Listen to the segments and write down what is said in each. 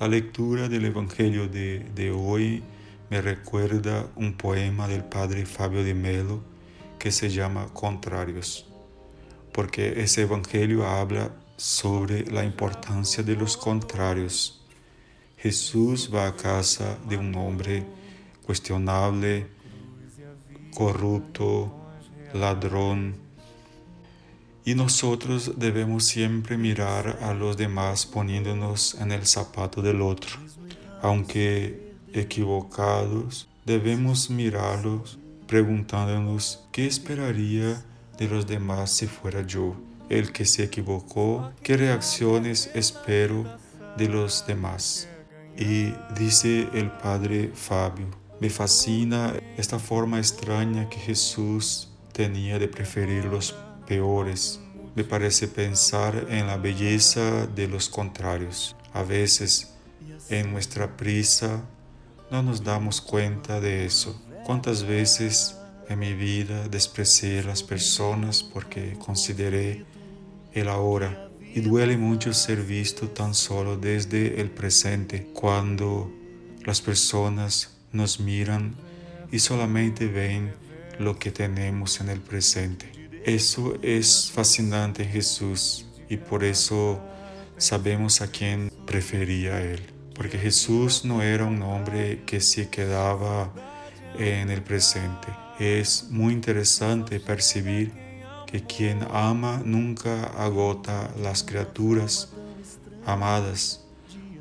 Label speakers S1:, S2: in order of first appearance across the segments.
S1: La lectura del Evangelio de, de hoy me recuerda un poema del padre Fabio de Melo que se llama Contrarios, porque ese Evangelio habla sobre la importancia de los contrarios. Jesús va a casa de un hombre cuestionable, corrupto, ladrón, y nosotros debemos siempre mirar a los demás poniéndonos en el zapato del otro. Aunque equivocados, debemos mirarlos preguntándonos qué esperaría de los demás si fuera yo el que se equivocó, qué reacciones espero de los demás. Y dice el padre Fabio, me fascina esta forma extraña que Jesús tenía de preferir los peores. Me parece pensar en la belleza de los contrarios. A veces, en nuestra prisa, no nos damos cuenta de eso. ¿Cuántas veces en mi vida desprecié a las personas porque consideré el ahora? Y duele mucho ser visto tan solo desde el presente, cuando las personas nos miran y solamente ven lo que tenemos en el presente. Eso es fascinante Jesús y por eso sabemos a quién prefería Él. Porque Jesús no era un hombre que se quedaba en el presente. Es muy interesante percibir que quien ama nunca agota las criaturas amadas,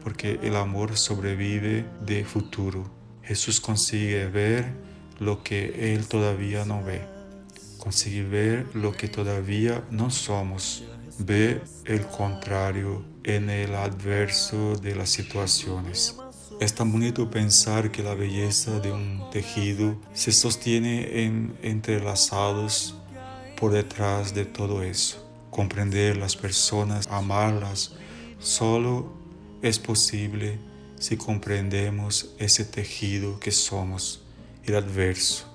S1: porque el amor sobrevive de futuro. Jesús consigue ver lo que Él todavía no ve conseguir ver lo que todavía no somos, ve el contrario en el adverso de las situaciones. Es tan bonito pensar que la belleza de un tejido se sostiene en entrelazados por detrás de todo eso. Comprender las personas, amarlas, solo es posible si comprendemos ese tejido que somos, el adverso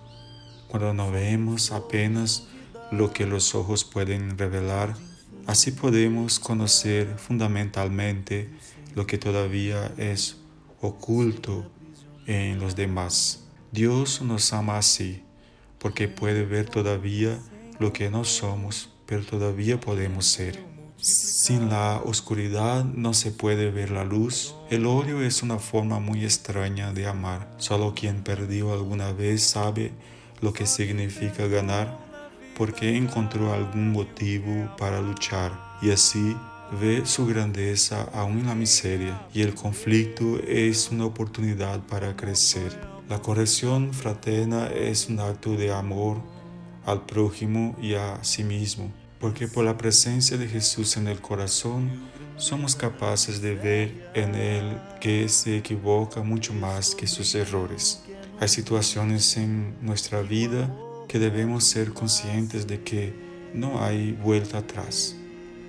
S1: cuando no vemos apenas lo que los ojos pueden revelar, así podemos conocer fundamentalmente lo que todavía es oculto en los demás. Dios nos ama así, porque puede ver todavía lo que no somos, pero todavía podemos ser. Sin la oscuridad no se puede ver la luz. El odio es una forma muy extraña de amar. Solo quien perdió alguna vez sabe lo que significa ganar porque encontró algún motivo para luchar y así ve su grandeza aún en la miseria y el conflicto es una oportunidad para crecer. La corrección fraterna es un acto de amor al prójimo y a sí mismo, porque por la presencia de Jesús en el corazón somos capaces de ver en Él que se equivoca mucho más que sus errores. Hay situaciones en nuestra vida que debemos ser conscientes de que no hay vuelta atrás.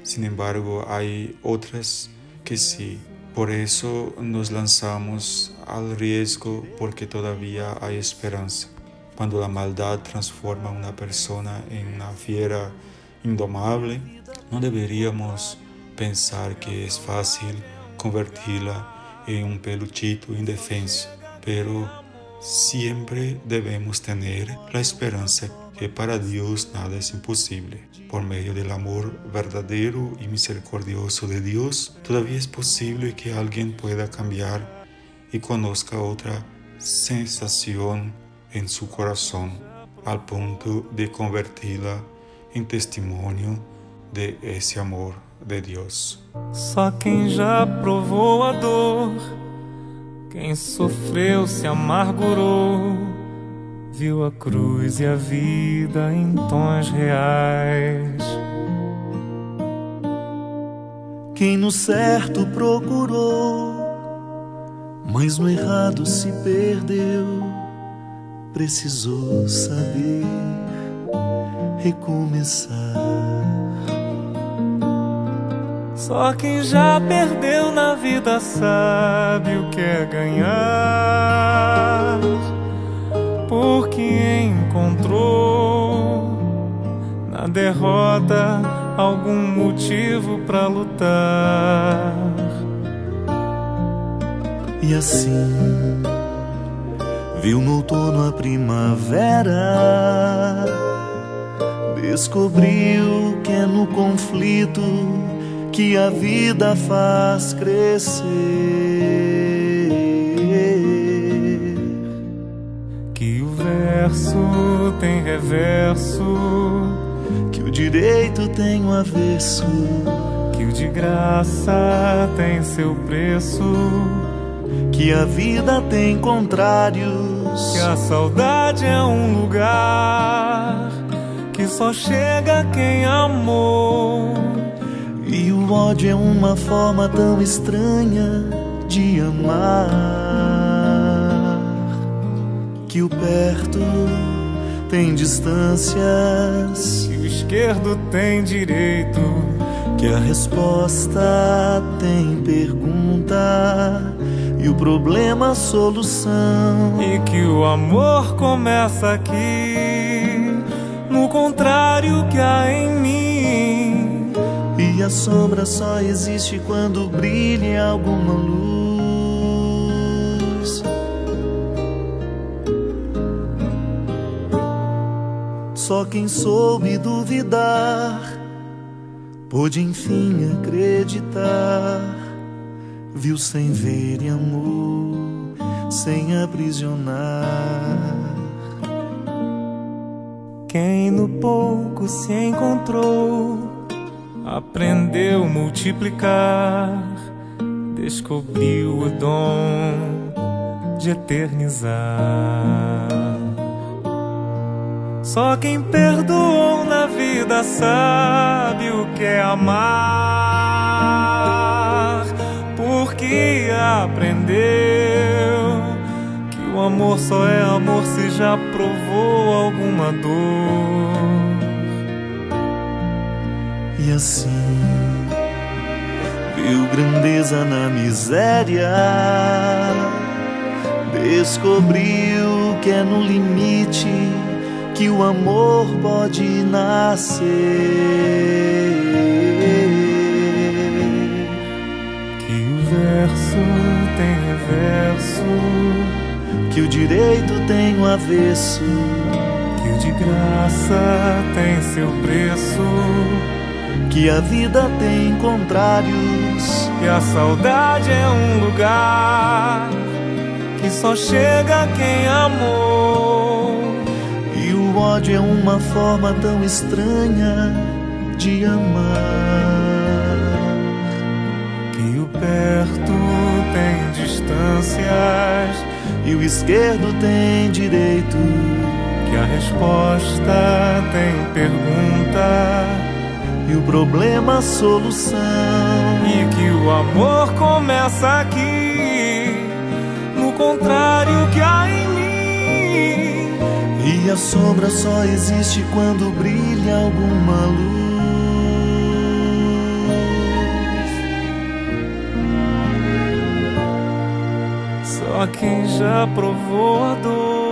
S1: Sin embargo, hay otras que sí. Por eso nos lanzamos al riesgo porque todavía hay esperanza. Cuando la maldad transforma a una persona en una fiera indomable, no deberíamos pensar que es fácil convertirla en un peluchito indefenso, pero Siempre debemos tener la esperanza que para Dios nada es imposible. Por medio del amor verdadero y misericordioso de Dios, todavía es posible que alguien pueda cambiar y conozca otra sensación en su corazón, al punto de convertirla en testimonio de ese amor de Dios.
S2: Só quem já provou a dor Quem sofreu se amargurou, viu a cruz e a vida em tons reais.
S3: Quem no certo procurou, mas no errado se perdeu, precisou saber recomeçar.
S2: Só quem já perdeu na vida sabe o que é ganhar. Porque encontrou na derrota algum motivo para lutar.
S3: E assim viu no outono a primavera, descobriu que é no conflito que a vida faz crescer.
S2: Que o verso tem reverso,
S3: que o direito tem o avesso,
S2: que o de graça tem seu preço,
S3: que a vida tem contrários,
S2: que a saudade é um lugar que só chega quem amou.
S3: O ódio é uma forma tão estranha de amar que o perto tem distâncias,
S2: que o esquerdo tem direito,
S3: que a resposta tem pergunta e o problema a solução.
S2: E que o amor começa aqui, no contrário que há em mim.
S3: A sombra só existe quando brilha alguma luz. Só quem soube duvidar pôde enfim acreditar. Viu sem ver e amor, sem aprisionar.
S2: Quem no pouco se encontrou, aprendeu a multiplicar, descobriu o dom de eternizar. Só quem perdoou na vida sabe o que é amar, porque aprendeu que o amor só é amor se já provou alguma dor.
S3: E assim. Viu grandeza na miséria, descobriu que é no limite que o amor pode nascer.
S2: Que o verso tem reverso,
S3: que o direito tem o avesso,
S2: que o de graça tem seu preço,
S3: que a vida tem contrários,
S2: que a saudade é um lugar que só chega quem amou.
S3: E o ódio é uma forma tão estranha de amar.
S2: Que o perto tem distâncias
S3: e o esquerdo tem direito.
S2: Que a resposta tem pergunta
S3: e o problema a solução.
S2: E que o amor começa aqui, no contrário que há em mim.
S3: E a sombra só existe quando brilha alguma luz.
S2: Só quem já provou a dor